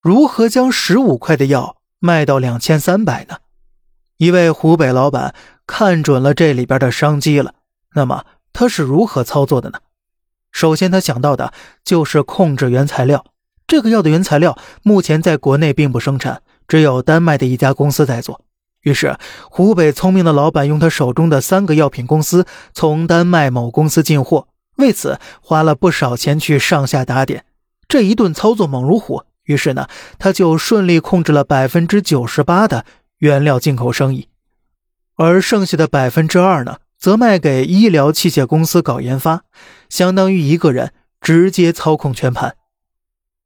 如何将十五块的药卖到两千三百呢？一位湖北老板看准了这里边的商机了。那么他是如何操作的呢？首先，他想到的就是控制原材料。这个药的原材料目前在国内并不生产，只有丹麦的一家公司在做。于是，湖北聪明的老板用他手中的三个药品公司从丹麦某公司进货，为此花了不少钱去上下打点。这一顿操作猛如虎，于是呢，他就顺利控制了百分之九十八的原料进口生意，而剩下的百分之二呢，则卖给医疗器械公司搞研发，相当于一个人直接操控全盘。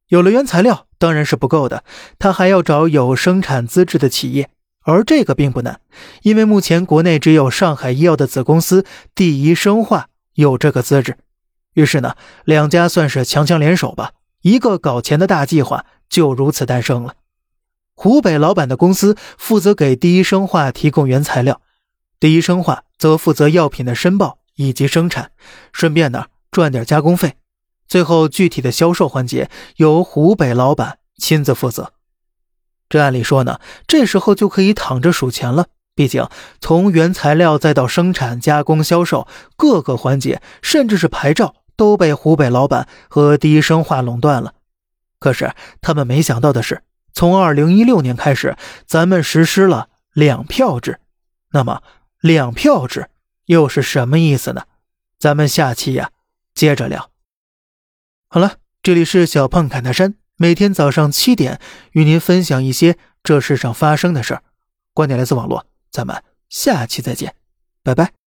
有了原材料当然是不够的，他还要找有生产资质的企业。而这个并不难，因为目前国内只有上海医药的子公司第一生化有这个资质。于是呢，两家算是强强联手吧，一个搞钱的大计划就如此诞生了。湖北老板的公司负责给第一生化提供原材料，第一生化则负责药品的申报以及生产，顺便呢赚点加工费。最后具体的销售环节由湖北老板亲自负责。这按理说呢，这时候就可以躺着数钱了。毕竟从原材料再到生产、加工、销售各个环节，甚至是牌照都被湖北老板和第一生化垄断了。可是他们没想到的是，从二零一六年开始，咱们实施了两票制。那么两票制又是什么意思呢？咱们下期呀接着聊。好了，这里是小胖侃大山。每天早上七点，与您分享一些这世上发生的事儿。观点来自网络，咱们下期再见，拜拜。